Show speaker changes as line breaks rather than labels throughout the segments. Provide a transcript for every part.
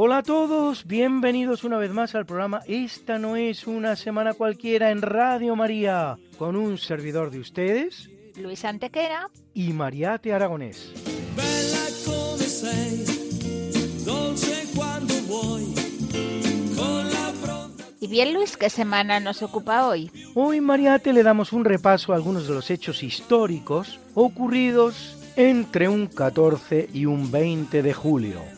Hola a todos, bienvenidos una vez más al programa Esta no es una semana cualquiera en Radio María, con un servidor de ustedes
Luis Antequera.
y Mariate Aragonés.
Bella come sei, dolce quando vuoi, con la pronta
Y bien, Luis, ¿qué semana nos ocupa hoy?
Hoy Mariate le damos un repaso a algunos de los hechos históricos ocurridos entre un 14 y un 20 de julio.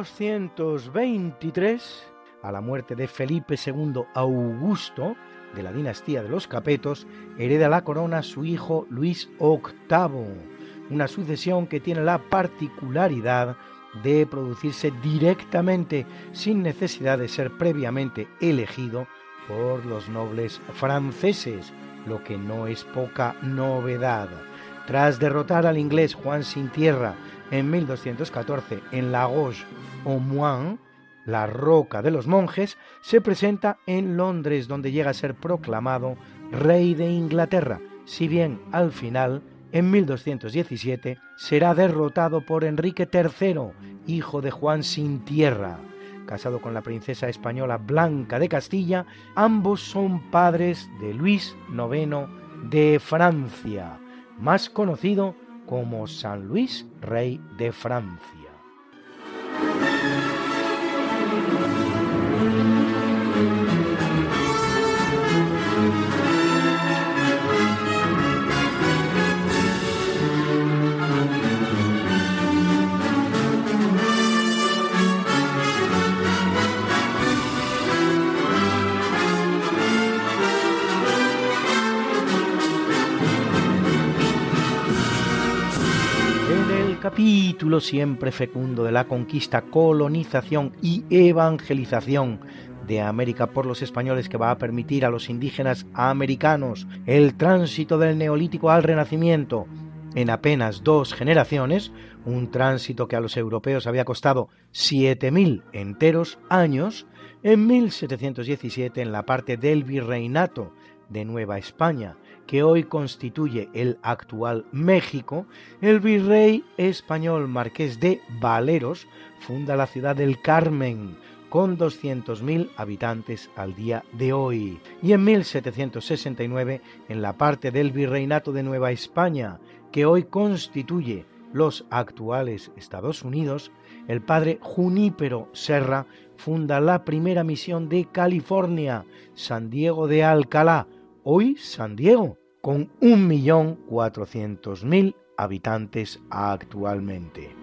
1223, a la muerte de Felipe II Augusto, de la dinastía de los Capetos, hereda la corona su hijo Luis VIII, una sucesión que tiene la particularidad de producirse directamente sin necesidad de ser previamente elegido por los nobles franceses, lo que no es poca novedad. Tras derrotar al inglés Juan Sin Tierra en 1214 en Roche-au-Moine, la Roca de los Monjes, se presenta en Londres, donde llega a ser proclamado rey de Inglaterra, si bien al final, en 1217, será derrotado por Enrique III, hijo de Juan Sin Tierra. Casado con la princesa española Blanca de Castilla, ambos son padres de Luis IX de Francia, más conocido como San Luis, rey de Francia. Siempre fecundo de la conquista, colonización y evangelización de América por los españoles que va a permitir a los indígenas americanos el tránsito del neolítico al renacimiento. En apenas dos generaciones, un tránsito que a los europeos había costado 7.000 enteros años, en 1717 en la parte del virreinato de Nueva España, que hoy constituye el actual México, el virrey español Marqués de Valeros funda la ciudad del Carmen, con 200.000 habitantes al día de hoy. Y en 1769, en la parte del virreinato de Nueva España, que hoy constituye los actuales Estados Unidos, el padre Junípero Serra funda la primera misión de California, San Diego de Alcalá, hoy San Diego, con 1.400.000 habitantes actualmente.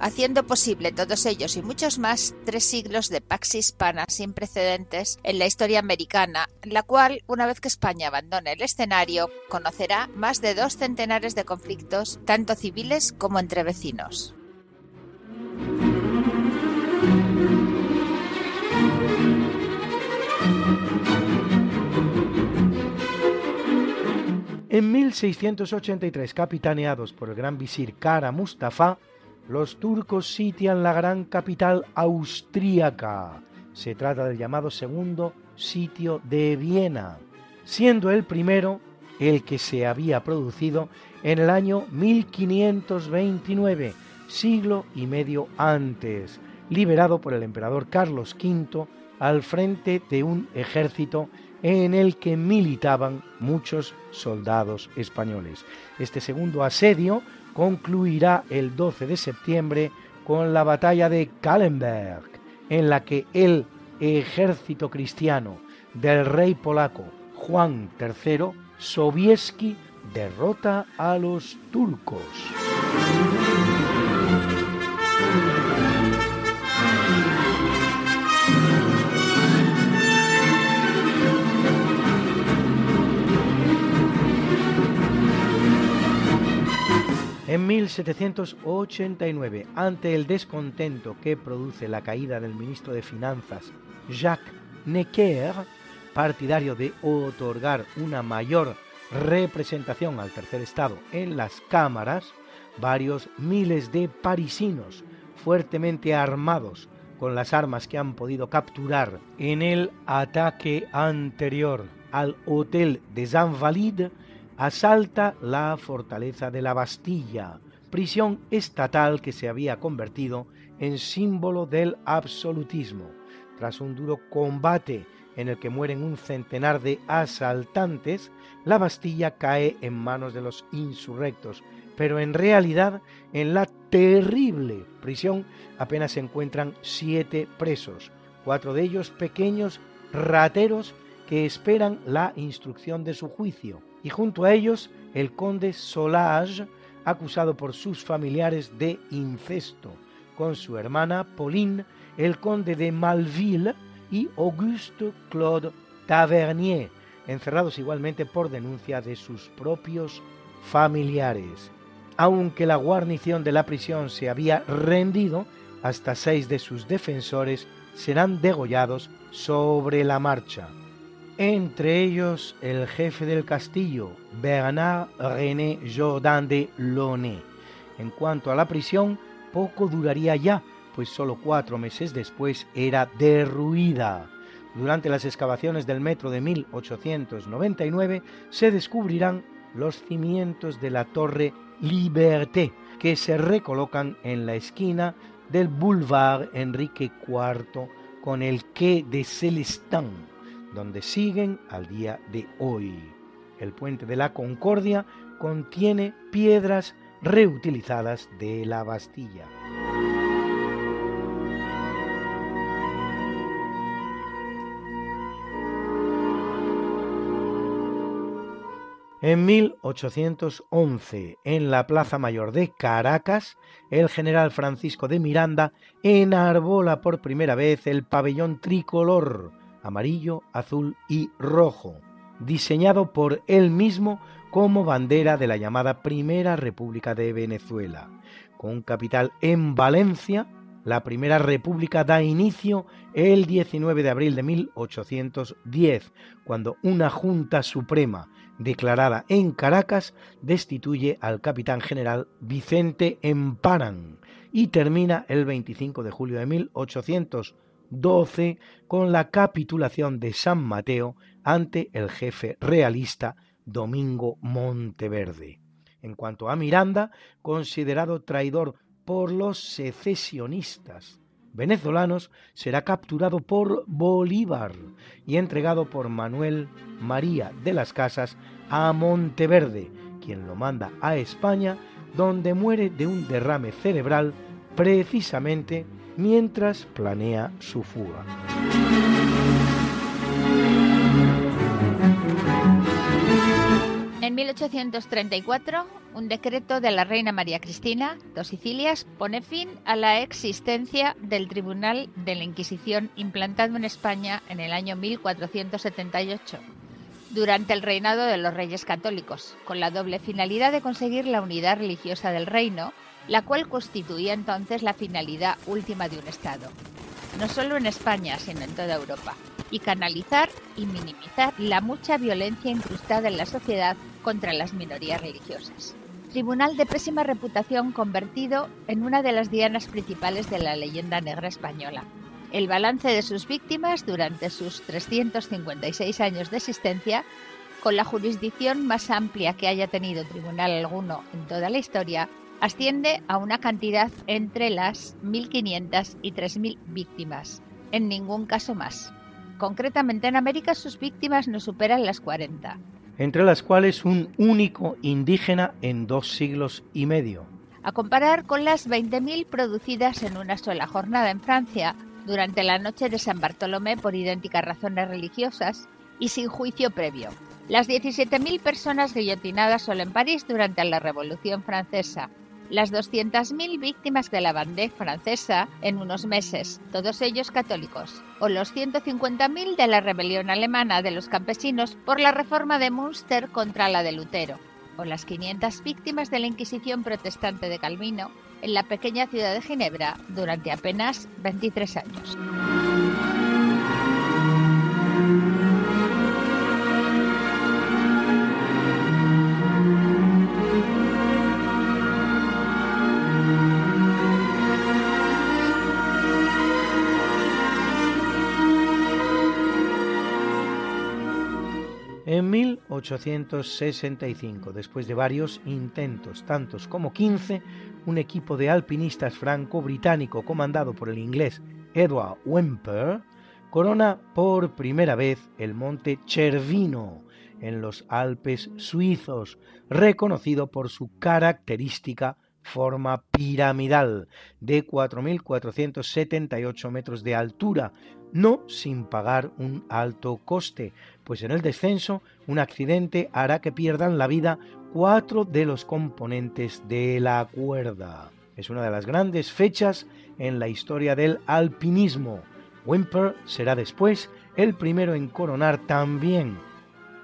haciendo posible todos ellos y muchos más tres siglos de pax hispana sin precedentes en la historia americana, la cual, una vez que España abandone el escenario, conocerá más de dos centenares de conflictos, tanto civiles como entre vecinos.
En 1683, capitaneados por el gran visir Kara Mustafa, los turcos sitian la gran capital austríaca. Se trata del llamado segundo sitio de Viena, siendo el primero el que se había producido en el año 1529, siglo y medio antes, liberado por el emperador Carlos V al frente de un ejército en el que militaban muchos soldados españoles. Este segundo asedio concluirá el 12 de septiembre con la batalla de Kallenberg, en la que el ejército cristiano del rey polaco Juan III Sobieski derrota a los turcos. En 1789, ante el descontento que produce la caída del ministro de Finanzas Jacques Necker, partidario de otorgar una mayor representación al tercer estado en las cámaras, varios miles de parisinos fuertemente armados con las armas que han podido capturar en el ataque anterior al Hotel des Invalides asalta la fortaleza de la Bastilla, prisión estatal que se había convertido en símbolo del absolutismo. Tras un duro combate en el que mueren un centenar de asaltantes, la Bastilla cae en manos de los insurrectos, pero en realidad en la terrible prisión apenas se encuentran siete presos, cuatro de ellos pequeños rateros que esperan la instrucción de su juicio y junto a ellos el conde Solage, acusado por sus familiares de incesto, con su hermana Pauline, el conde de Malville y Auguste Claude Tavernier, encerrados igualmente por denuncia de sus propios familiares. Aunque la guarnición de la prisión se había rendido, hasta seis de sus defensores serán degollados sobre la marcha entre ellos el jefe del castillo, Bernard René Jordan de Launay. En cuanto a la prisión, poco duraría ya, pues solo cuatro meses después era derruida. Durante las excavaciones del metro de 1899 se descubrirán los cimientos de la torre Liberté, que se recolocan en la esquina del Boulevard Enrique IV con el Quai de Celestin donde siguen al día de hoy. El puente de la Concordia contiene piedras reutilizadas de la Bastilla. En 1811, en la Plaza Mayor de Caracas, el general Francisco de Miranda enarbola por primera vez el pabellón tricolor, amarillo, azul y rojo, diseñado por él mismo como bandera de la llamada Primera República de Venezuela. Con capital en Valencia, la Primera República da inicio el 19 de abril de 1810, cuando una Junta Suprema declarada en Caracas destituye al capitán general Vicente Emparan y termina el 25 de julio de 1810 12 con la capitulación de San Mateo ante el jefe realista Domingo Monteverde. En cuanto a Miranda, considerado traidor por los secesionistas venezolanos, será capturado por Bolívar y entregado por Manuel María de las Casas a Monteverde, quien lo manda a España, donde muere de un derrame cerebral precisamente mientras planea su fuga.
En 1834, un decreto de la reina María Cristina, dos Sicilias, pone fin a la existencia del Tribunal de la Inquisición implantado en España en el año 1478, durante el reinado de los reyes católicos, con la doble finalidad de conseguir la unidad religiosa del reino, la cual constituía entonces la finalidad última de un Estado, no solo en España, sino en toda Europa y canalizar y minimizar la mucha violencia incrustada en la sociedad contra las minorías religiosas. Tribunal de pésima reputación convertido en una de las dianas principales de la leyenda negra española. El balance de sus víctimas durante sus 356 años de existencia, con la jurisdicción más amplia que haya tenido tribunal alguno en toda la historia, asciende a una cantidad entre las 1.500 y 3.000 víctimas, en ningún caso más. Concretamente en América sus víctimas no superan las 40.
Entre las cuales un único indígena en dos siglos y medio.
A comparar con las 20.000 producidas en una sola jornada en Francia durante la noche de San Bartolomé por idénticas razones religiosas y sin juicio previo. Las 17.000 personas guillotinadas solo en París durante la Revolución Francesa las 200.000 víctimas de la Vendée francesa en unos meses, todos ellos católicos, o los 150.000 de la rebelión alemana de los campesinos por la reforma de Münster contra la de Lutero, o las 500 víctimas de la Inquisición protestante de Calvino en la pequeña ciudad de Ginebra durante apenas 23 años.
1865, después de varios intentos, tantos como 15, un equipo de alpinistas franco-británico comandado por el inglés Edward Whymper corona por primera vez el monte Cervino en los Alpes suizos, reconocido por su característica forma piramidal de 4.478 metros de altura, no sin pagar un alto coste, pues en el descenso un accidente hará que pierdan la vida cuatro de los componentes de la cuerda. Es una de las grandes fechas en la historia del alpinismo. Wimper será después el primero en coronar también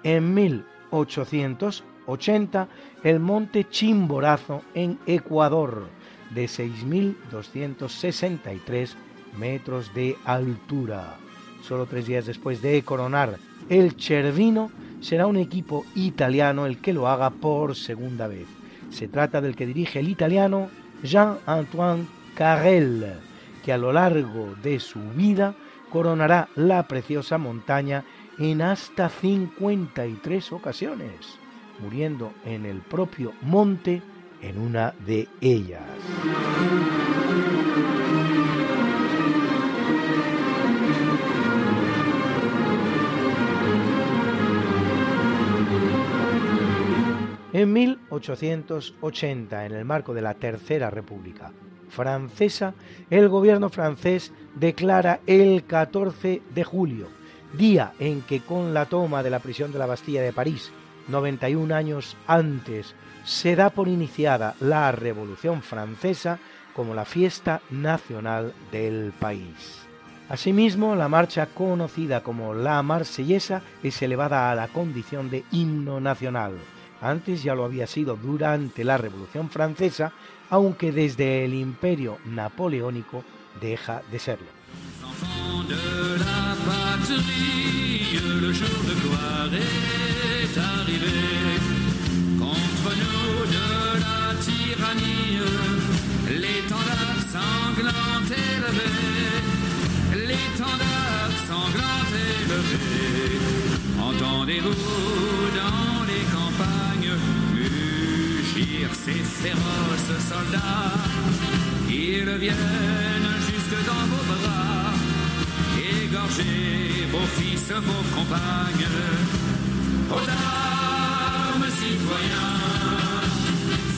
en 1880 el monte Chimborazo en Ecuador de 6.263 metros de altura. Solo tres días después de coronar el Cervino, será un equipo italiano el que lo haga por segunda vez. Se trata del que dirige el italiano Jean-Antoine Carrel, que a lo largo de su vida coronará la preciosa montaña en hasta 53 ocasiones, muriendo en el propio monte en una de ellas. En 1880, en el marco de la Tercera República Francesa, el gobierno francés declara el 14 de julio, día en que con la toma de la prisión de la Bastilla de París, 91 años antes, se da por iniciada la Revolución Francesa como la fiesta nacional del país. Asimismo, la marcha conocida como la Marsellesa es elevada a la condición de himno nacional antes ya lo había sido durante la Revolución Francesa, aunque desde el Imperio Napoleónico deja de serlo.
Ces féroces soldats. Ils viennent jusque dans vos bras, égorger vos fils, vos compagnes. Aux armes, citoyens,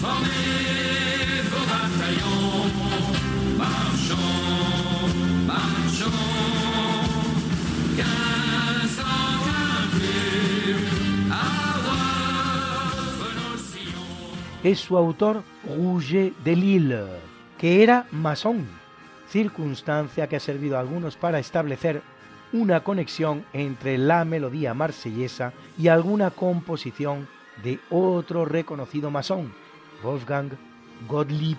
formez vos bataillons, marchons, marchons.
Es su autor Rouget de Lille, que era masón, circunstancia que ha servido a algunos para establecer una conexión entre la melodía marsellesa y alguna composición de otro reconocido masón, Wolfgang Gottlieb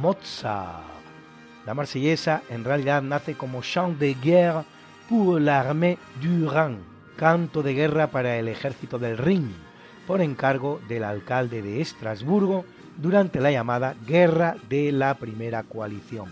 Mozart. La marsellesa en realidad nace como chant de guerre pour l'armée du Rhin, canto de guerra para el ejército del Rin, por encargo del alcalde de Estrasburgo durante la llamada Guerra de la Primera Coalición.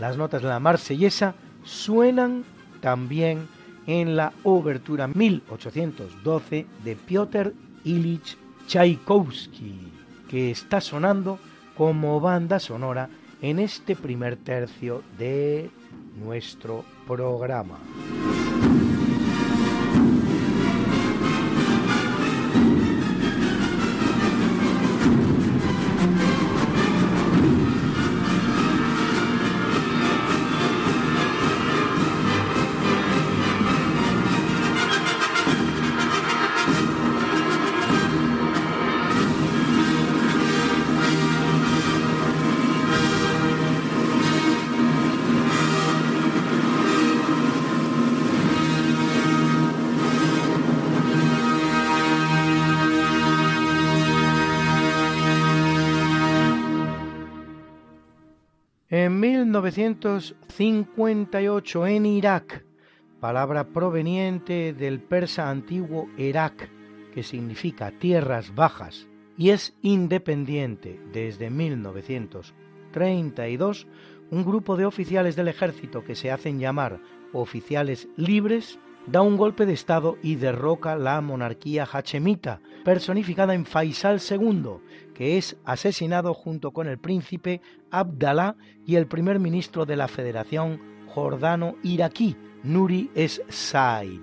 Las notas de la marsellesa suenan también en la obertura 1812 de Piotr Ilich Tchaikovsky, que está sonando como banda sonora en este primer tercio de nuestro programa. 1958 en Irak, palabra proveniente del persa antiguo Irak, que significa tierras bajas, y es independiente desde 1932, un grupo de oficiales del ejército que se hacen llamar oficiales libres da un golpe de Estado y derroca la monarquía hachemita, personificada en Faisal II, que es asesinado junto con el príncipe Abdalá y el primer ministro de la Federación jordano-iraquí, Nuri es Said.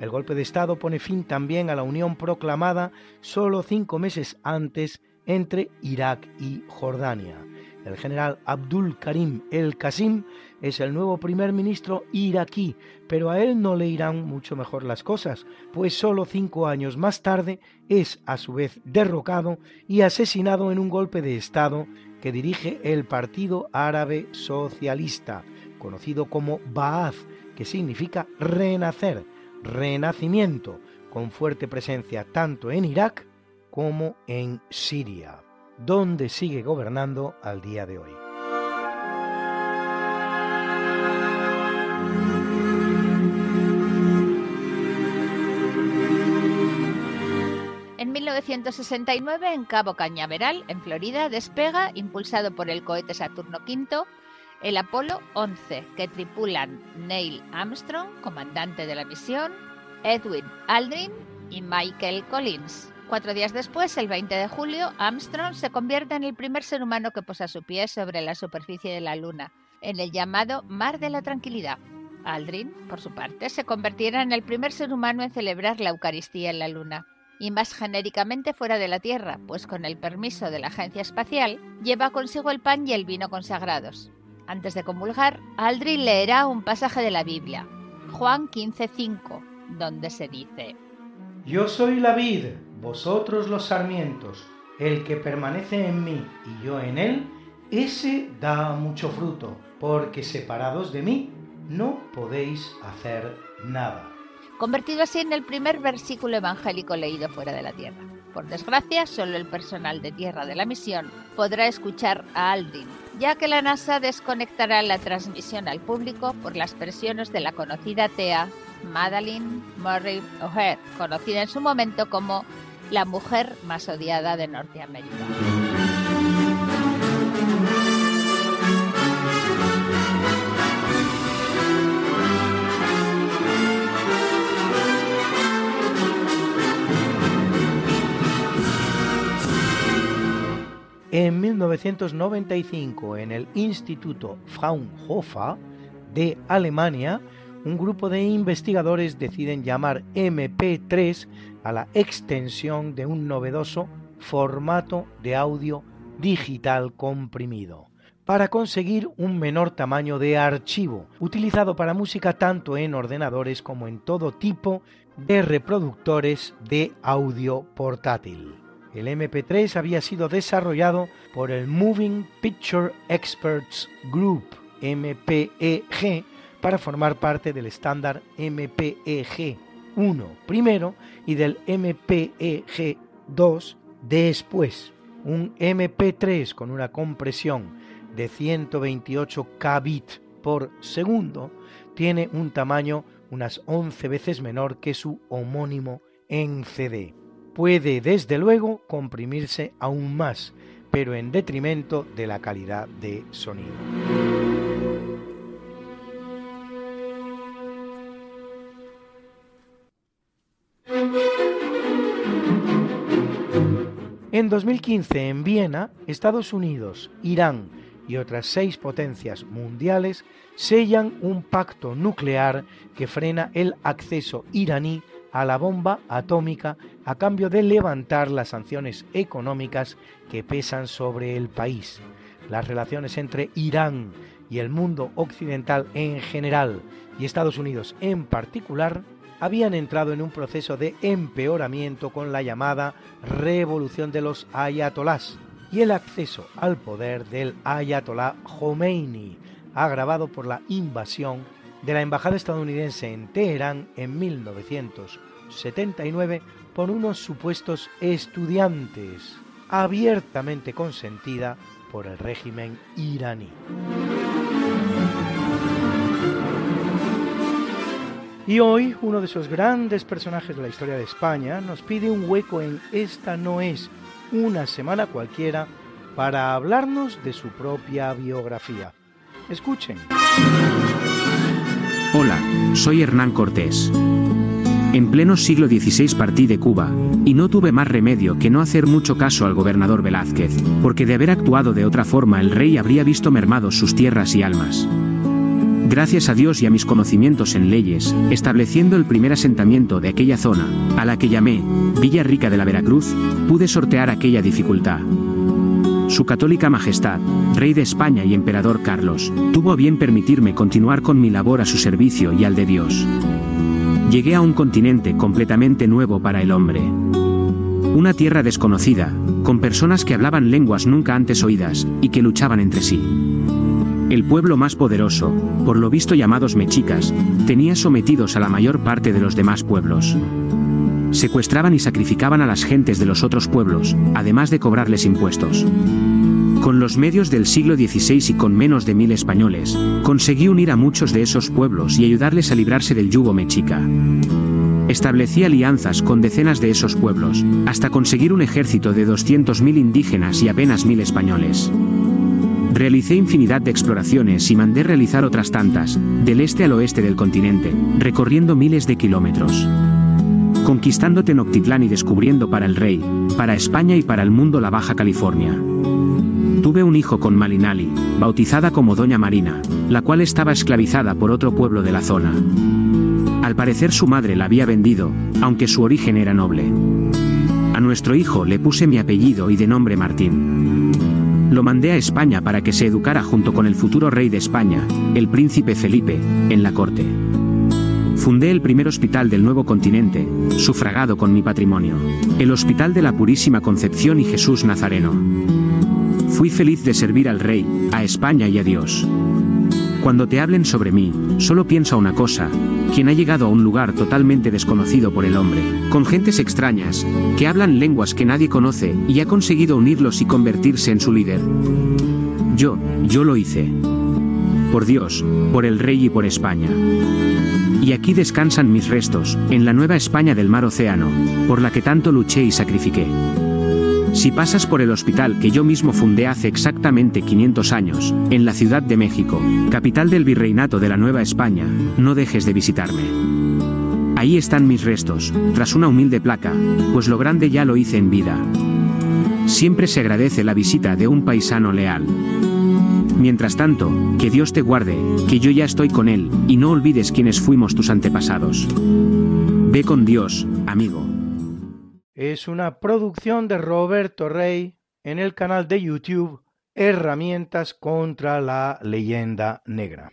El golpe de Estado pone fin también a la unión proclamada solo cinco meses antes entre Irak y Jordania. El general Abdul Karim el Qasim es el nuevo primer ministro iraquí, pero a él no le irán mucho mejor las cosas, pues solo cinco años más tarde es a su vez derrocado y asesinado en un golpe de Estado que dirige el Partido Árabe Socialista, conocido como Ba'ath, que significa renacer, renacimiento, con fuerte presencia tanto en Irak como en Siria donde sigue gobernando al día de hoy.
1969, en Cabo Cañaveral, en Florida, despega, impulsado por el cohete Saturno V, el Apolo 11, que tripulan Neil Armstrong, comandante de la misión, Edwin Aldrin y Michael Collins. Cuatro días después, el 20 de julio, Armstrong se convierte en el primer ser humano que posa su pie sobre la superficie de la Luna, en el llamado Mar de la Tranquilidad. Aldrin, por su parte, se convertirá en el primer ser humano en celebrar la Eucaristía en la Luna, y más genéricamente fuera de la Tierra, pues con el permiso de la Agencia Espacial, lleva consigo el pan y el vino consagrados. Antes de comulgar, Aldrin leerá un pasaje de la Biblia, Juan 15:5, donde se dice:
Yo soy la vid, vosotros los sarmientos, el que permanece en mí y yo en él, ese da mucho fruto, porque separados de mí no podéis hacer nada.
Convertido así en el primer versículo evangélico leído fuera de la Tierra. Por desgracia, solo el personal de tierra de la misión podrá escuchar a Aldrin, ya que la NASA desconectará la transmisión al público por las presiones de la conocida TEA Madeline Murray O'Hare, conocida en su momento como la mujer más odiada de Norteamérica.
En 1995, en el Instituto Fraunhofer de Alemania, un grupo de investigadores deciden llamar MP3 a la extensión de un novedoso formato de audio digital comprimido para conseguir un menor tamaño de archivo, utilizado para música tanto en ordenadores como en todo tipo de reproductores de audio portátil. El MP3 había sido desarrollado por el Moving Picture Experts Group, MPEG, para formar parte del estándar MPEG 1 primero y del MPEG 2 después. Un MP3 con una compresión de 128 kbit por segundo tiene un tamaño unas 11 veces menor que su homónimo en CD. Puede desde luego comprimirse aún más, pero en detrimento de la calidad de sonido. En 2015, en Viena, Estados Unidos, Irán y otras seis potencias mundiales sellan un pacto nuclear que frena el acceso iraní a la bomba atómica a cambio de levantar las sanciones económicas que pesan sobre el país. Las relaciones entre Irán y el mundo occidental en general y Estados Unidos en particular habían entrado en un proceso de empeoramiento con la llamada revolución de los ayatolás y el acceso al poder del ayatolá Khomeini, agravado por la invasión de la embajada estadounidense en Teherán en 1979 por unos supuestos estudiantes, abiertamente consentida por el régimen iraní. Y hoy uno de esos grandes personajes de la historia de España nos pide un hueco en Esta no es una semana cualquiera para hablarnos de su propia biografía. Escuchen.
Hola, soy Hernán Cortés. En pleno siglo XVI partí de Cuba, y no tuve más remedio que no hacer mucho caso al gobernador Velázquez, porque de haber actuado de otra forma el rey habría visto mermados sus tierras y almas. Gracias a Dios y a mis conocimientos en leyes, estableciendo el primer asentamiento de aquella zona, a la que llamé Villa Rica de la Veracruz, pude sortear aquella dificultad. Su católica majestad, rey de España y emperador Carlos, tuvo a bien permitirme continuar con mi labor a su servicio y al de Dios. Llegué a un continente completamente nuevo para el hombre. Una tierra desconocida, con personas que hablaban lenguas nunca antes oídas, y que luchaban entre sí. El pueblo más poderoso, por lo visto llamados mexicas, tenía sometidos a la mayor parte de los demás pueblos. Secuestraban y sacrificaban a las gentes de los otros pueblos, además de cobrarles impuestos. Con los medios del siglo XVI y con menos de mil españoles, conseguí unir a muchos de esos pueblos y ayudarles a librarse del yugo mexica. Establecí alianzas con decenas de esos pueblos, hasta conseguir un ejército de 200.000 indígenas y apenas mil españoles. Realicé infinidad de exploraciones y mandé realizar otras tantas, del este al oeste del continente, recorriendo miles de kilómetros. Conquistando Tenochtitlán y descubriendo para el rey, para España y para el mundo la Baja California. Tuve un hijo con Malinali, bautizada como Doña Marina, la cual estaba esclavizada por otro pueblo de la zona. Al parecer su madre la había vendido, aunque su origen era noble. A nuestro hijo le puse mi apellido y de nombre Martín. Lo mandé a España para que se educara junto con el futuro rey de España, el príncipe Felipe, en la corte. Fundé el primer hospital del nuevo continente, sufragado con mi patrimonio, el Hospital de la Purísima Concepción y Jesús Nazareno. Fui feliz de servir al rey, a España y a Dios. Cuando te hablen sobre mí, solo piensa una cosa, quien ha llegado a un lugar totalmente desconocido por el hombre, con gentes extrañas, que hablan lenguas que nadie conoce, y ha conseguido unirlos y convertirse en su líder. Yo, yo lo hice. Por Dios, por el rey y por España. Y aquí descansan mis restos, en la nueva España del mar océano, por la que tanto luché y sacrifiqué. Si pasas por el hospital que yo mismo fundé hace exactamente 500 años, en la Ciudad de México, capital del virreinato de la Nueva España, no dejes de visitarme. Ahí están mis restos, tras una humilde placa, pues lo grande ya lo hice en vida. Siempre se agradece la visita de un paisano leal. Mientras tanto, que Dios te guarde, que yo ya estoy con Él, y no olvides quiénes fuimos tus antepasados. Ve con Dios, amigo
es una producción de Roberto Rey en el canal de YouTube Herramientas contra la leyenda negra.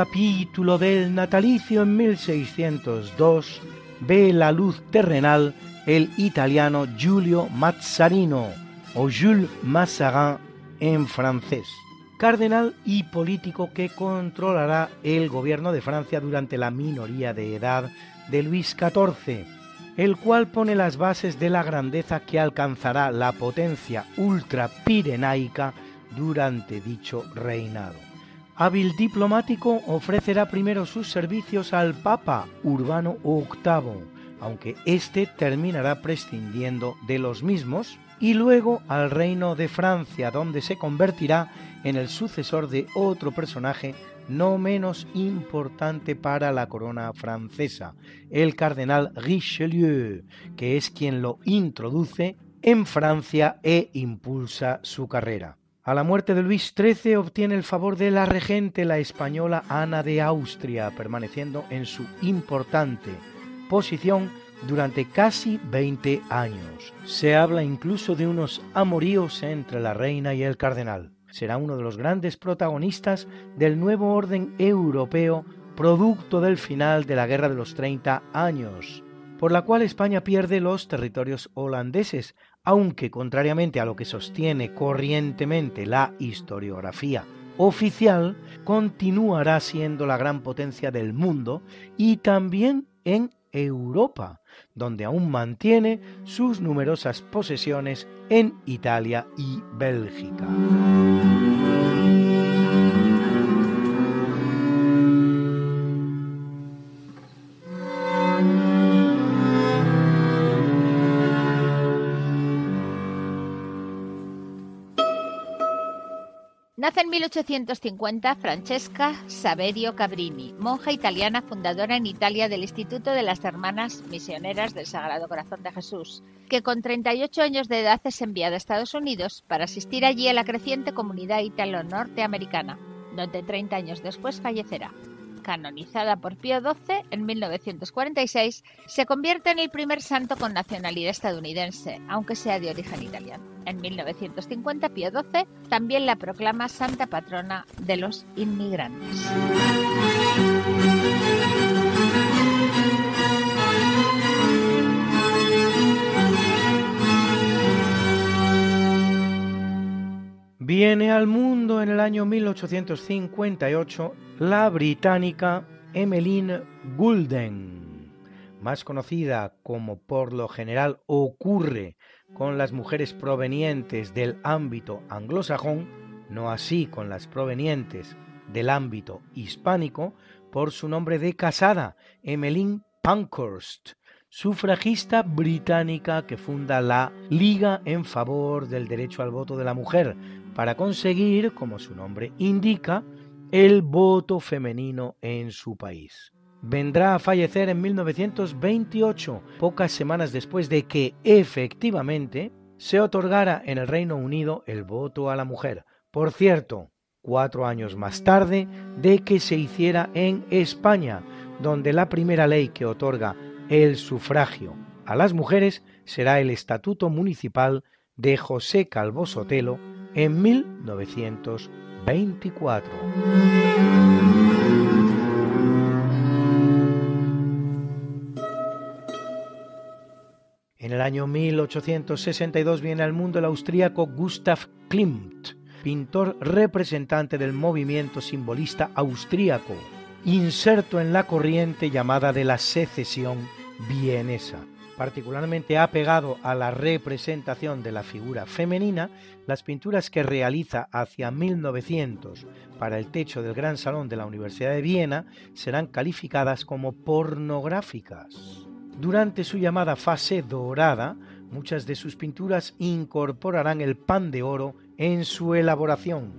Capítulo del natalicio en 1602 ve la luz terrenal el italiano Giulio Mazzarino o Jules Mazarin en francés, cardenal y político que controlará el gobierno de Francia durante la minoría de edad de Luis XIV, el cual pone las bases de la grandeza que alcanzará la potencia ultrapirenaica durante dicho reinado. Hábil diplomático, ofrecerá primero sus servicios al Papa Urbano VIII, aunque éste terminará prescindiendo de los mismos, y luego al reino de Francia, donde se convertirá en el sucesor de otro personaje no menos importante para la corona francesa, el cardenal Richelieu, que es quien lo introduce en Francia e impulsa su carrera. A la muerte de Luis XIII obtiene el favor de la regente, la española Ana de Austria, permaneciendo en su importante posición durante casi 20 años. Se habla incluso de unos amoríos entre la reina y el cardenal. Será uno de los grandes protagonistas del nuevo orden europeo producto del final de la Guerra de los 30 años, por la cual España pierde los territorios holandeses, aunque contrariamente a lo que sostiene corrientemente la historiografía oficial, continuará siendo la gran potencia del mundo y también en Europa, donde aún mantiene sus numerosas posesiones en Italia y Bélgica.
Nace en 1850 Francesca Saverio Cabrini, monja italiana fundadora en Italia del Instituto de las Hermanas Misioneras del Sagrado Corazón de Jesús, que con 38 años de edad es enviada a Estados Unidos para asistir allí a la creciente comunidad italo-norteamericana, donde 30 años después fallecerá canonizada por Pío XII en 1946, se convierte en el primer santo con nacionalidad estadounidense, aunque sea de origen italiano. En 1950, Pío XII también la proclama santa patrona de los inmigrantes.
Viene al mundo en el año 1858 la británica Emmeline Goulden, más conocida como por lo general ocurre con las mujeres provenientes del ámbito anglosajón, no así con las provenientes del ámbito hispánico, por su nombre de casada, Emmeline Pankhurst, sufragista británica que funda la Liga en favor del derecho al voto de la mujer, para conseguir, como su nombre indica, el voto femenino en su país. Vendrá a fallecer en 1928, pocas semanas después de que efectivamente se otorgara en el Reino Unido el voto a la mujer. Por cierto, cuatro años más tarde de que se hiciera en España, donde la primera ley que otorga el sufragio a las mujeres será el Estatuto Municipal de José Calvo Sotelo en 1924. En el año 1862 viene al mundo el austríaco Gustav Klimt, pintor representante del movimiento simbolista austríaco, inserto en la corriente llamada de la secesión vienesa particularmente apegado a la representación de la figura femenina, las pinturas que realiza hacia 1900 para el techo del Gran Salón de la Universidad de Viena serán calificadas como pornográficas. Durante su llamada fase dorada, muchas de sus pinturas incorporarán el pan de oro en su elaboración.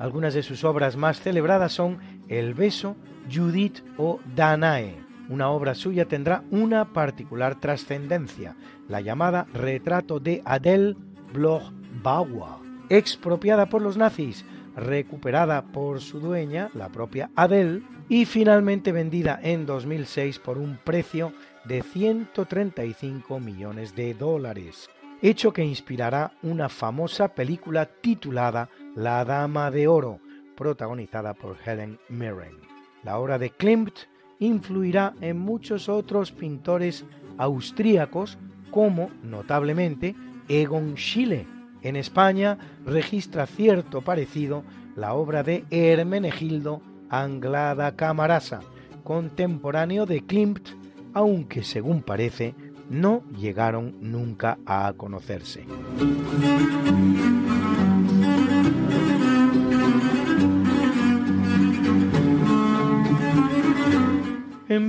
Algunas de sus obras más celebradas son El beso, Judith o Danae una obra suya tendrá una particular trascendencia, la llamada Retrato de Adele Bloch-Bauer, expropiada por los nazis, recuperada por su dueña, la propia Adele, y finalmente vendida en 2006 por un precio de 135 millones de dólares, hecho que inspirará una famosa película titulada La Dama de Oro, protagonizada por Helen Mirren. La obra de Klimt influirá en muchos otros pintores austríacos, como notablemente Egon Schiele. En España registra cierto parecido la obra de Hermenegildo Anglada Camarasa, contemporáneo de Klimt, aunque según parece no llegaron nunca a conocerse.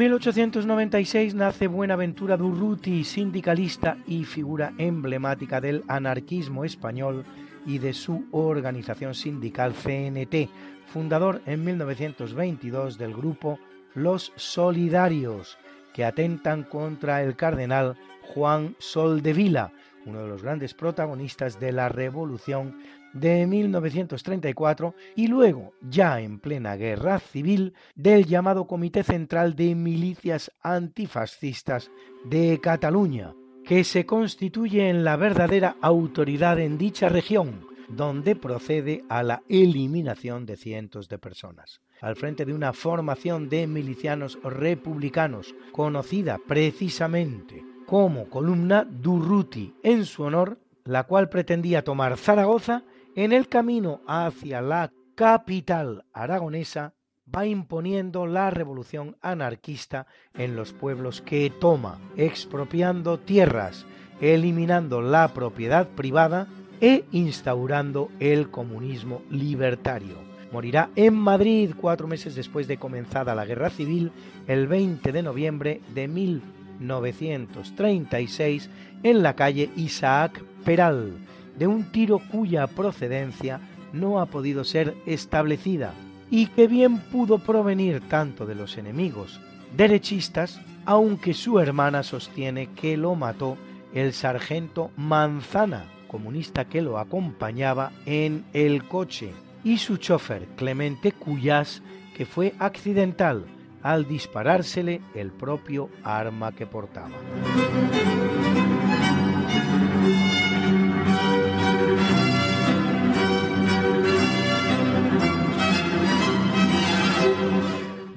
1896 nace Buenaventura Durruti, sindicalista y figura emblemática del anarquismo español y de su organización sindical CNT, fundador en 1922 del grupo Los Solidarios, que atentan contra el cardenal Juan Soldevila, uno de los grandes protagonistas de la Revolución de 1934 y luego, ya en plena guerra civil, del llamado Comité Central de Milicias Antifascistas de Cataluña, que se constituye en la verdadera autoridad en dicha región, donde procede a la eliminación de cientos de personas. Al frente de una formación de milicianos republicanos conocida precisamente como Columna Durruti en su honor, la cual pretendía tomar Zaragoza, en el camino hacia la capital aragonesa va imponiendo la revolución anarquista en los pueblos que toma, expropiando tierras, eliminando la propiedad privada e instaurando el comunismo libertario. Morirá en Madrid cuatro meses después de comenzada la guerra civil, el 20 de noviembre de 1936, en la calle Isaac Peral, de un tiro cuya procedencia no ha podido ser establecida y que bien pudo provenir tanto de los enemigos derechistas, aunque su hermana sostiene que lo mató el sargento Manzana, comunista que lo acompañaba en el coche, y su chofer Clemente Cuyas, que fue accidental al disparársele el propio arma que portaba.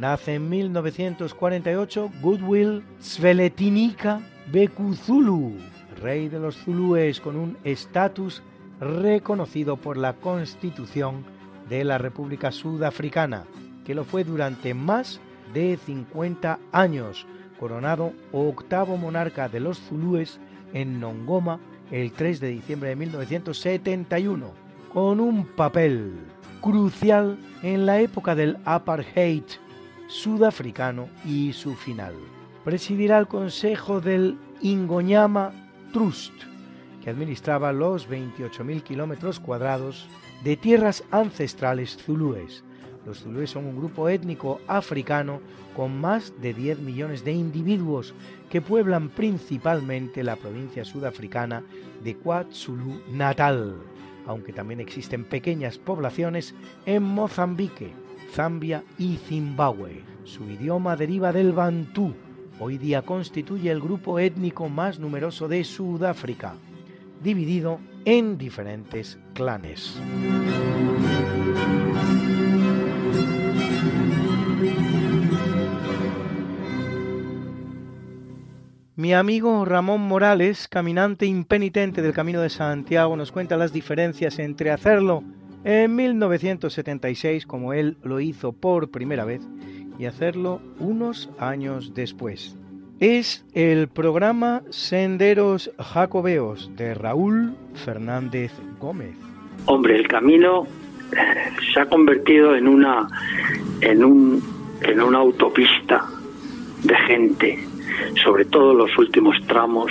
Nace en 1948 Goodwill Sveletinica Bekuzulu, rey de los zulúes con un estatus reconocido por la Constitución de la República Sudafricana, que lo fue durante más de 50 años, coronado octavo monarca de los zulúes en Nongoma el 3 de diciembre de 1971, con un papel crucial en la época del apartheid sudafricano y su final. Presidirá el Consejo del Ingonyama Trust, que administraba los 28.000 kilómetros cuadrados de tierras ancestrales zulúes. Los zulúes son un grupo étnico africano con más de 10 millones de individuos que pueblan principalmente la provincia sudafricana de KwaZulu Natal, aunque también existen pequeñas poblaciones en Mozambique, Zambia y Zimbabue. Su idioma deriva del bantú. Hoy día constituye el grupo étnico más numeroso de Sudáfrica, dividido en diferentes clanes. Mi amigo Ramón Morales, caminante impenitente del Camino de Santiago, nos cuenta las diferencias entre hacerlo en 1976, como él lo hizo por primera vez, y hacerlo unos años después. Es el programa Senderos Jacobeos de Raúl Fernández Gómez.
Hombre, el camino eh, se ha convertido en una en un en una autopista de gente, sobre todo los últimos tramos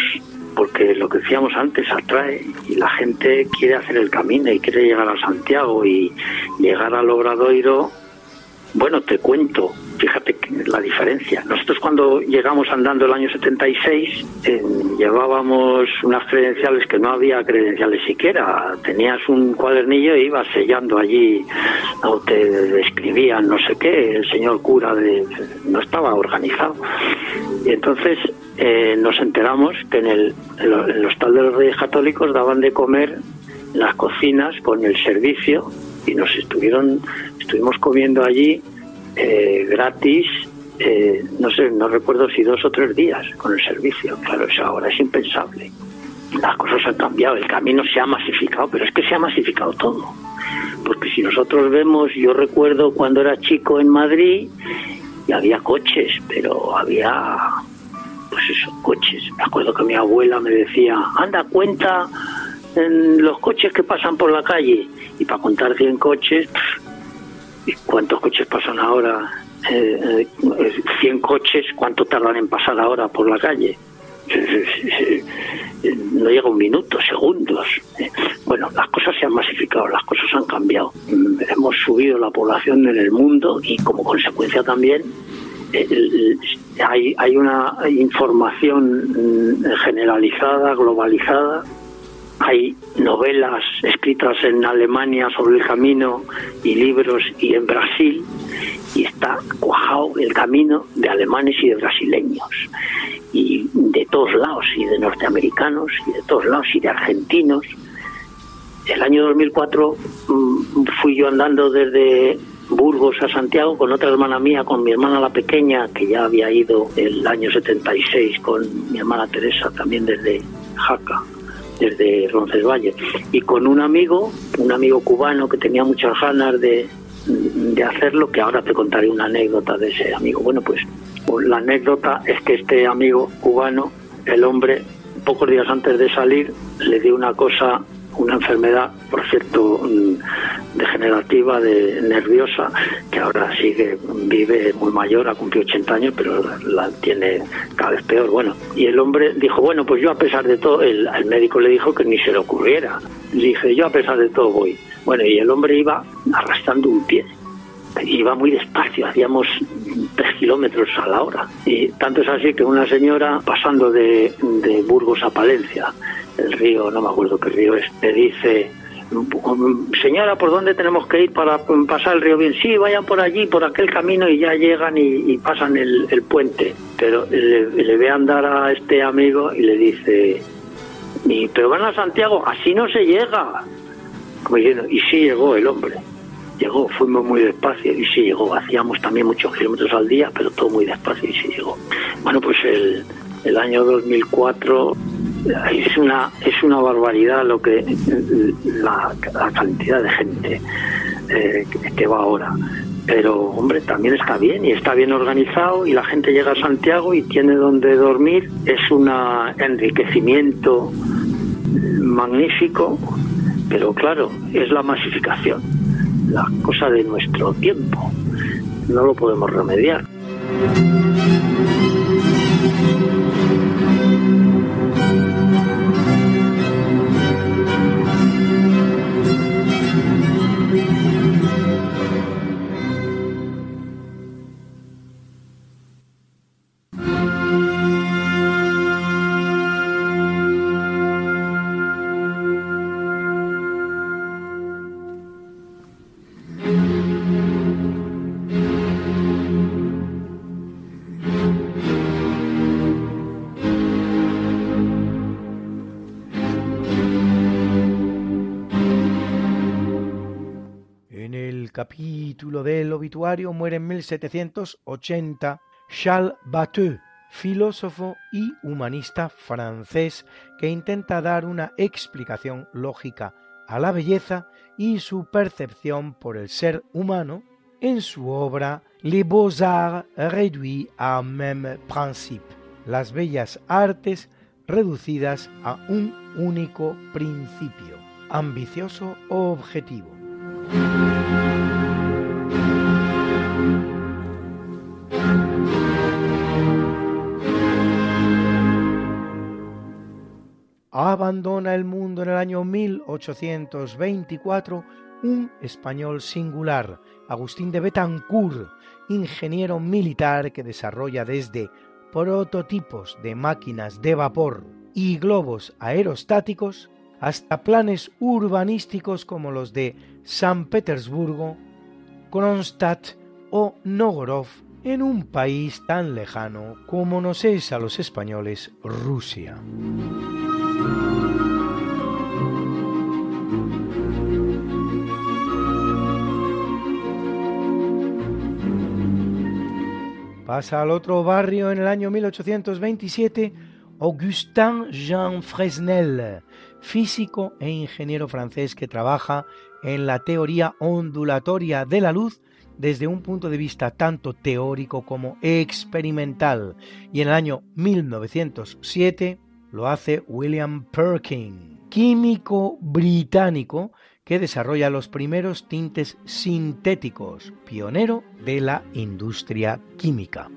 porque lo que decíamos antes atrae y la gente quiere hacer el camino y quiere llegar a Santiago y llegar al Obradoiro. Bueno, te cuento, fíjate la diferencia. Nosotros cuando llegamos andando el año 76 eh, llevábamos unas credenciales que no había credenciales siquiera. Tenías un cuadernillo e ibas sellando allí o te escribían no sé qué. El señor cura de, no estaba organizado. Y entonces eh, nos enteramos que en el, en, hostal de los Reyes Católicos daban de comer las cocinas con el servicio y nos estuvieron, estuvimos comiendo allí eh, gratis, eh, no sé, no recuerdo si dos o tres días con el servicio. Claro, eso ahora es impensable. Las cosas han cambiado, el camino se ha masificado, pero es que se ha masificado todo. Porque si nosotros vemos, yo recuerdo cuando era chico en Madrid y había coches, pero había, pues eso, coches. Me acuerdo que mi abuela me decía, anda, cuenta en los coches que pasan por la calle. Y para contar 100 coches, ¿y cuántos coches pasan ahora? Eh, 100 coches, ¿cuánto tardan en pasar ahora por la calle? no llega un minuto, segundos. Bueno, las cosas se han masificado, las cosas han cambiado. Hemos subido la población en el mundo y como consecuencia también hay, hay una información generalizada, globalizada. Hay novelas escritas en Alemania sobre el camino y libros y en Brasil y está cuajado el camino de alemanes y de brasileños y de todos lados, y de norteamericanos, y de todos lados, y de argentinos. El año 2004 mm, fui yo andando desde Burgos a Santiago con otra hermana mía, con mi hermana la pequeña, que ya había ido el año 76 con mi hermana Teresa, también desde Jaca, desde Roncesvalles, y con un amigo, un amigo cubano que tenía muchas ganas de, de hacerlo, que ahora te contaré una anécdota de ese amigo. Bueno, pues la anécdota es que este amigo cubano, el hombre, pocos días antes de salir, le dio una cosa, una enfermedad, por cierto, mm, degenerativa, de nerviosa, que ahora sigue, vive muy mayor, ha cumplido 80 años, pero la tiene cada vez peor. Bueno, y el hombre dijo, bueno, pues yo a pesar de todo, el, médico le dijo que ni se le ocurriera. Dije, yo a pesar de todo voy. Bueno, y el hombre iba arrastrando un pie iba muy despacio, hacíamos tres kilómetros a la hora. Y tanto es así que una señora pasando de, Burgos a Palencia, el río, no me acuerdo qué río es, le dice, señora, ¿por dónde tenemos que ir para pasar el río bien? Sí, vayan por allí, por aquel camino y ya llegan y, pasan el, puente. Pero le, ve andar a este amigo y le dice, pero van a Santiago, así no se llega. Como diciendo, y sí llegó el hombre llegó, fuimos muy despacio y sí llegó. Hacíamos también muchos kilómetros al día, pero todo muy despacio y sí llegó. Bueno, pues el, el año 2004 es una es una barbaridad lo que la, cantidad de gente eh, que, va ahora pero hombre también está bien y está bien organizado y la gente llega a Santiago y tiene donde dormir es un enriquecimiento magnífico pero claro es la masificación la cosa de nuestro tiempo. No lo podemos remediar.
Capítulo del obituario muere en 1780 Charles Bateau, filósofo y humanista francés que intenta dar una explicación lógica a la belleza y su percepción por el ser humano en su obra Les Beaux-Arts réduits à même principe, las bellas artes reducidas a un único principio, ambicioso objetivo. Abandona el mundo en el año 1824 un español singular, Agustín de Betancourt, ingeniero militar que desarrolla desde prototipos de máquinas de vapor y globos aerostáticos hasta planes urbanísticos como los de San Petersburgo, Kronstadt o Novgorod en un país tan lejano como nos es a los españoles Rusia. Pasa al otro barrio en el año 1827 Augustin Jean Fresnel, físico e ingeniero francés que trabaja en la teoría ondulatoria de la luz desde un punto de vista tanto teórico como experimental. Y en el año 1907 lo hace William Perkin, químico británico que desarrolla los primeros tintes sintéticos, pionero de la industria química.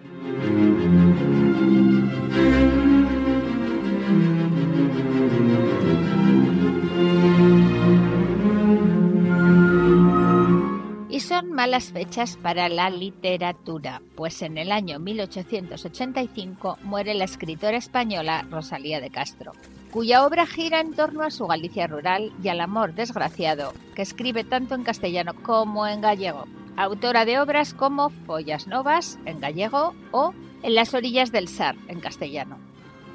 Son malas fechas para la literatura, pues en el año 1885 muere la escritora española Rosalía de Castro, cuya obra gira en torno a su Galicia rural y al amor desgraciado, que escribe tanto en castellano como en gallego. Autora de obras como Follas Novas, en gallego, o En las orillas del Sar, en castellano.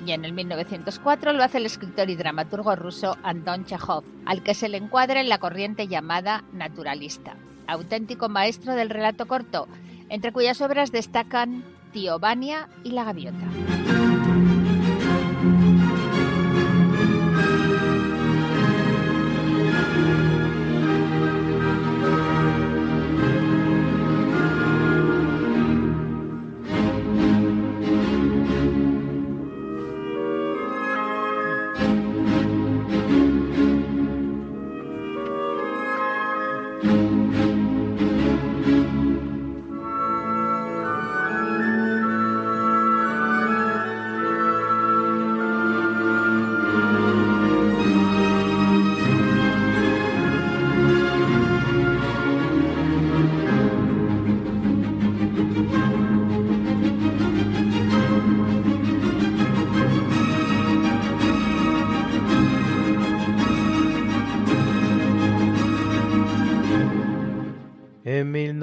Y en el 1904 lo hace el escritor y dramaturgo ruso Anton Chekhov, al que se le encuadra en la corriente llamada naturalista auténtico maestro del relato corto, entre cuyas obras destacan Tío Vania y La Gaviota.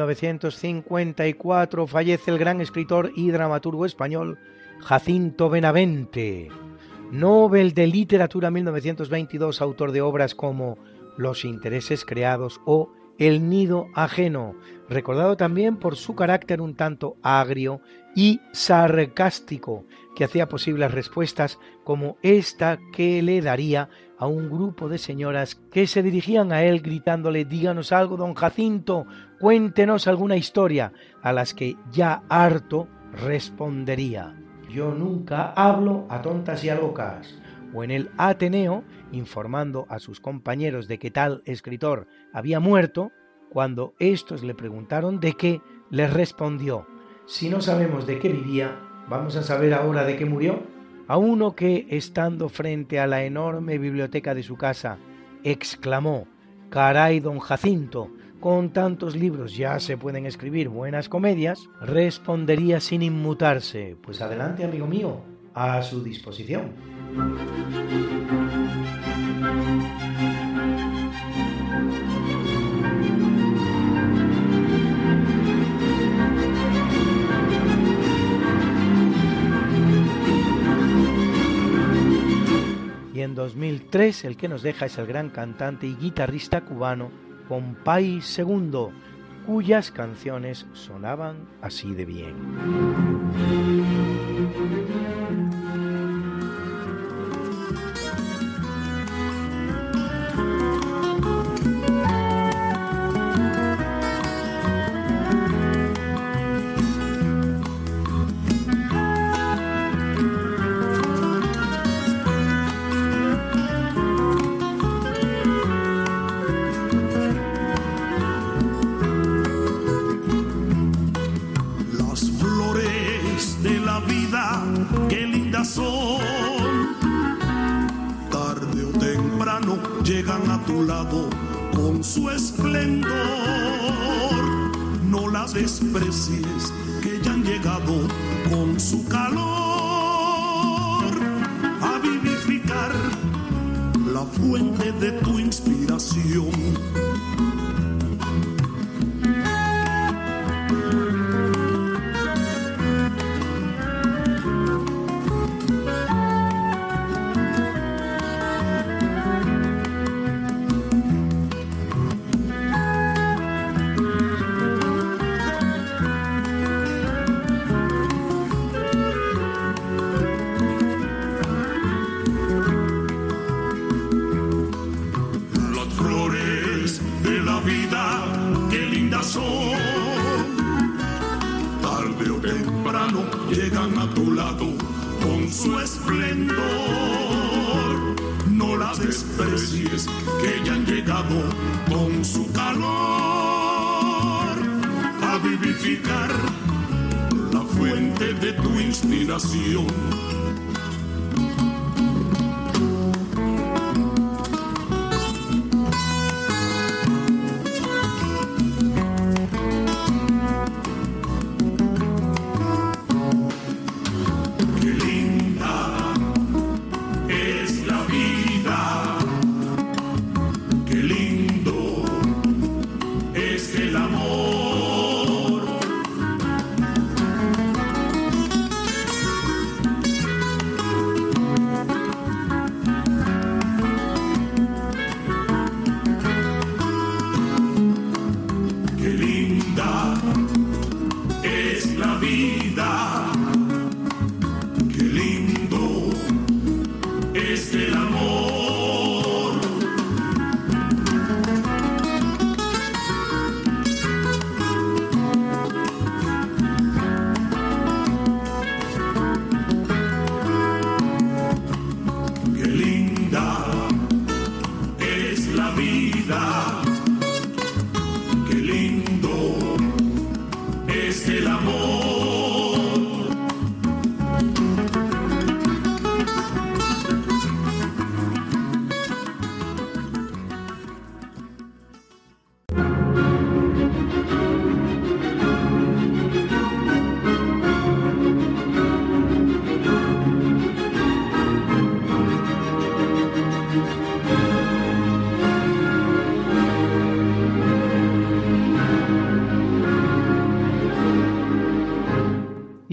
1954 fallece el gran escritor y dramaturgo español Jacinto Benavente, Nobel de Literatura 1922, autor de obras como Los intereses creados o El nido ajeno, recordado también por su carácter un tanto agrio y sarcástico, que hacía posibles respuestas como esta que le daría a un grupo de señoras que se dirigían a él gritándole Díganos algo, don Jacinto, cuéntenos alguna historia, a las que ya harto respondería Yo nunca hablo a tontas y a locas. O en el Ateneo, informando a sus compañeros de que tal escritor había muerto, cuando estos le preguntaron de qué, les respondió Si no sabemos de qué vivía, ¿vamos a saber ahora de qué murió? a uno que, estando frente a la enorme biblioteca de su casa, exclamó, Caray, don Jacinto, con tantos libros ya se pueden escribir buenas comedias, respondería sin inmutarse, pues adelante, amigo mío, a su disposición. Y en 2003 el que nos deja es el gran cantante y guitarrista cubano Compay II, cuyas canciones sonaban así de bien.
La fuente de tu inspiración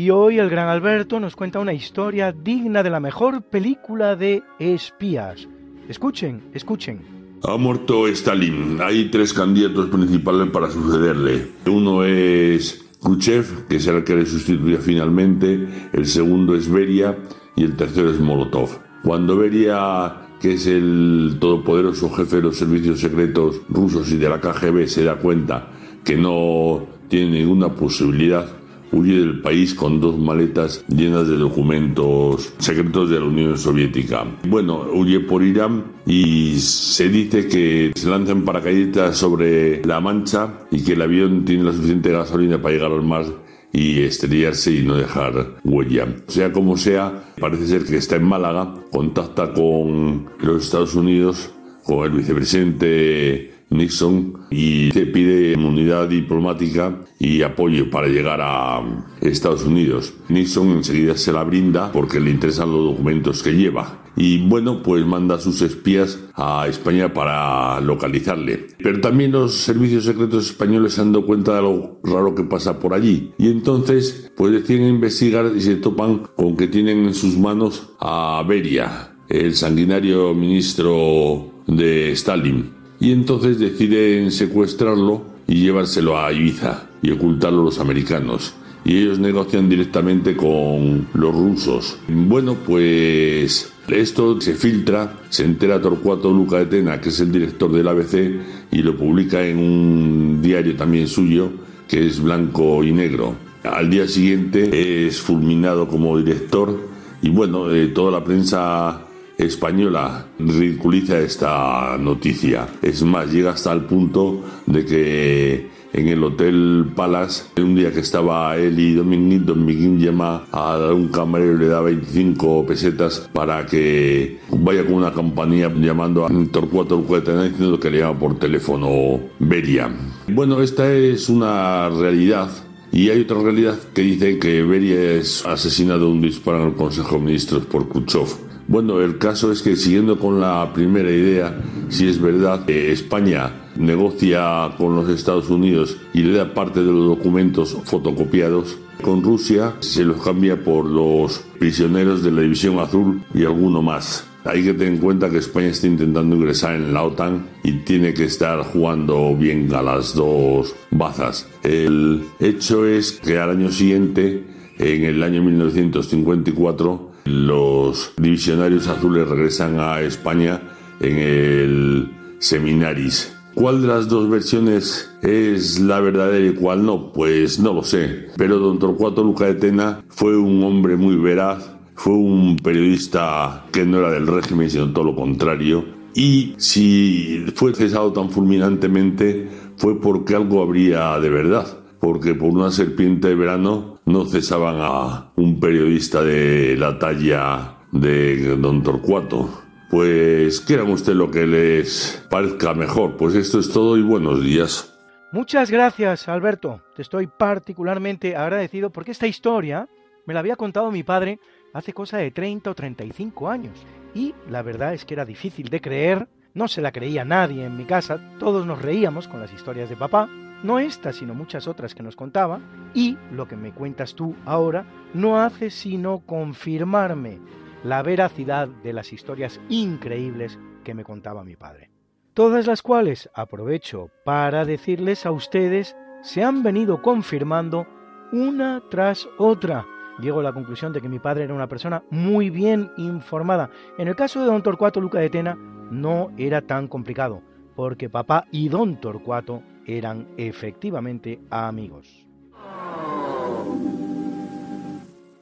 hoy el gran Alberto nos cuenta una historia digna de la mejor película de espías. Escuchen, escuchen.
Ha muerto Stalin. Hay tres candidatos principales para sucederle. Uno es Khrushchev, que será el que le sustituya finalmente. El segundo es Beria y el tercero es Molotov. Cuando Beria, que es el todopoderoso jefe de los servicios secretos rusos y de la KGB, se da cuenta que no tiene ninguna posibilidad huye del país con dos maletas llenas de documentos secretos de la Unión Soviética. Bueno, huye por Irán y se dice que se lanzan paracaidistas sobre la Mancha y que el avión tiene la suficiente gasolina para llegar al mar y estrellarse y no dejar huella. Sea como sea, parece ser que está en Málaga, contacta con los Estados Unidos, con el vicepresidente Nixon y se pide inmunidad diplomática y apoyo para llegar a Estados Unidos. Nixon enseguida se la brinda porque le interesan los documentos que lleva. Y bueno, pues manda a sus espías a España para localizarle. Pero también los servicios secretos españoles se han dado cuenta de lo raro que pasa por allí. Y entonces, pues deciden investigar y se topan con que tienen en sus manos a Beria, el sanguinario ministro de Stalin y entonces deciden secuestrarlo y llevárselo a Ibiza y ocultarlo a los americanos. Y ellos negocian directamente con los rusos. Bueno, pues esto se filtra, se entera Torcuato Luca de Tena, que es el director del ABC, y lo publica en un diario también suyo, que es blanco y negro. Al día siguiente es fulminado como director y bueno, eh, toda la prensa española ridiculiza esta noticia. Es más, llega hasta el punto de que en el Hotel Palace, un día que estaba él y Dominguín, Dominguín llama a un camarero y le da 25 pesetas para que vaya con una compañía llamando a Torcuato Torcuata diciendo que le llama por teléfono Beria. Bueno, esta es una realidad y hay otra realidad que dice que Beria es asesinado de un disparo en el Consejo de Ministros por Khrushchev. Bueno, el caso es que siguiendo con la primera idea, si es verdad que España negocia con los Estados Unidos y le da parte de los documentos fotocopiados, con Rusia se los cambia por los prisioneros de la División Azul y alguno más. Hay que tener en cuenta que España está intentando ingresar en la OTAN y tiene que estar jugando bien a las dos bazas. El hecho es que al año siguiente, en el año 1954, los divisionarios azules regresan a España en el Seminaris ¿Cuál de las dos versiones es la verdadera y cuál no? Pues no lo sé. Pero don Torcuato Luca de Tena fue un hombre muy veraz, fue un periodista que no era del régimen, sino todo lo contrario. Y si fue cesado tan fulminantemente fue porque algo habría de verdad. Porque por una serpiente de verano no cesaban a un periodista de la talla de don Torcuato. Pues quieran usted lo que les parezca mejor. Pues esto es todo y buenos días.
Muchas gracias, Alberto. Te estoy particularmente agradecido porque esta historia me la había contado mi padre hace cosa de 30 o 35 años. Y la verdad es que era difícil de creer, no se la creía nadie en mi casa, todos nos reíamos con las historias de papá, no esta, sino muchas otras que nos contaba, y lo que me cuentas tú ahora no hace sino confirmarme la veracidad de las historias increíbles que me contaba mi padre. Todas las cuales aprovecho para decirles a ustedes se han venido confirmando una tras otra llego a la conclusión de que mi padre era una persona muy bien informada. En el caso de don Torcuato Luca de Tena no era tan complicado, porque papá y don Torcuato eran efectivamente amigos.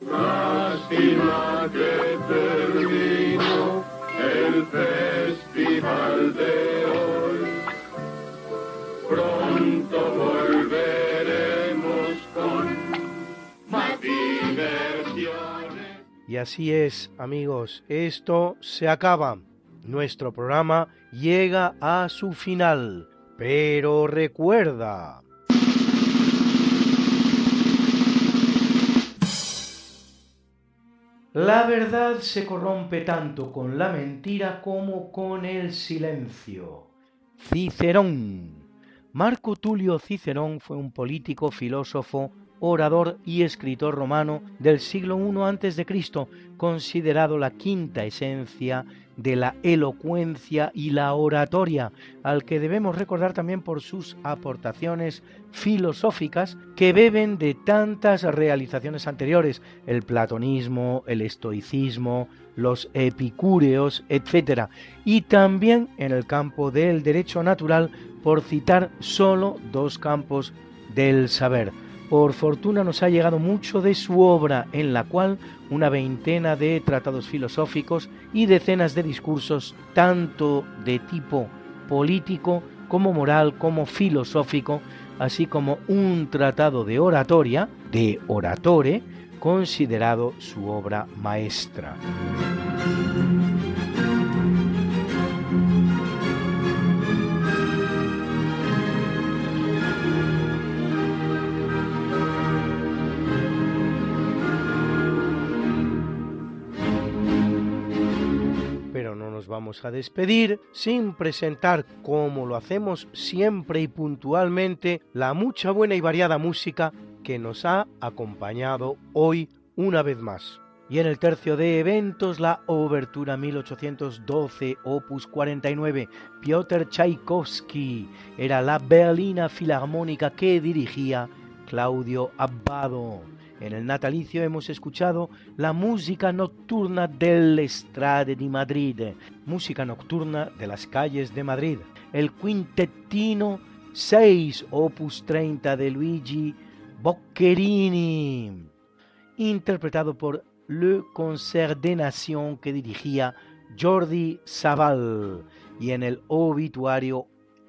Lástima que terminó el festival de hoy. Pronto volveremos con
y así es, amigos, esto se acaba. Nuestro programa llega a su final. Pero recuerda... La verdad se corrompe tanto con la mentira como con el silencio. Cicerón. Marco Tulio Cicerón fue un político, filósofo, orador y escritor romano del siglo I a.C., considerado la quinta esencia de la elocuencia y la oratoria, al que debemos recordar también por sus aportaciones filosóficas que beben de tantas realizaciones anteriores, el platonismo, el estoicismo, los epicúreos, etc. Y también en el campo del derecho natural, por citar solo dos campos del saber. Por fortuna nos ha llegado mucho de su obra, en la cual una veintena de tratados filosóficos y decenas de discursos, tanto de tipo político como moral como filosófico, así como un tratado de oratoria, de oratore, considerado su obra maestra. Vamos a despedir sin presentar, como lo hacemos siempre y puntualmente, la mucha buena y variada música que nos ha acompañado hoy una vez más. Y en el tercio de eventos, la Obertura 1812, opus 49, Piotr Tchaikovsky, era la Berlina Filarmónica que dirigía Claudio Abbado. En el natalicio hemos escuchado la música nocturna del Estrade di Madrid, música nocturna de las calles de Madrid, el quintettino 6 opus 30 de Luigi Boccherini, interpretado por Le Concert des Nations que dirigía Jordi Savall, y en el obituario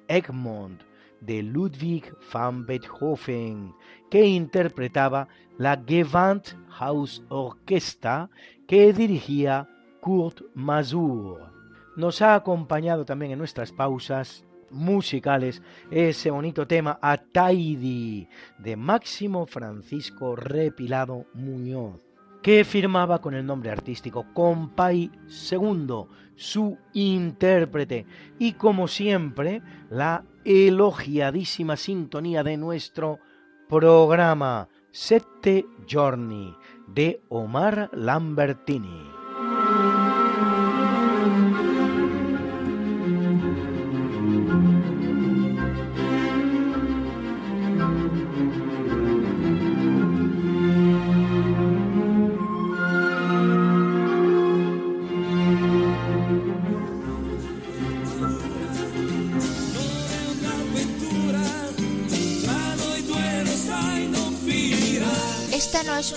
Egmont de Ludwig van Beethoven, que interpretaba la Gewandhausorchester que dirigía Kurt Masur. Nos ha acompañado también en nuestras pausas musicales ese bonito tema Ataidi de Máximo Francisco Repilado Muñoz, que firmaba con el nombre artístico Compay II, su intérprete, y como siempre, la elogiadísima sintonía de nuestro programa Sette giorni de Omar Lambertini.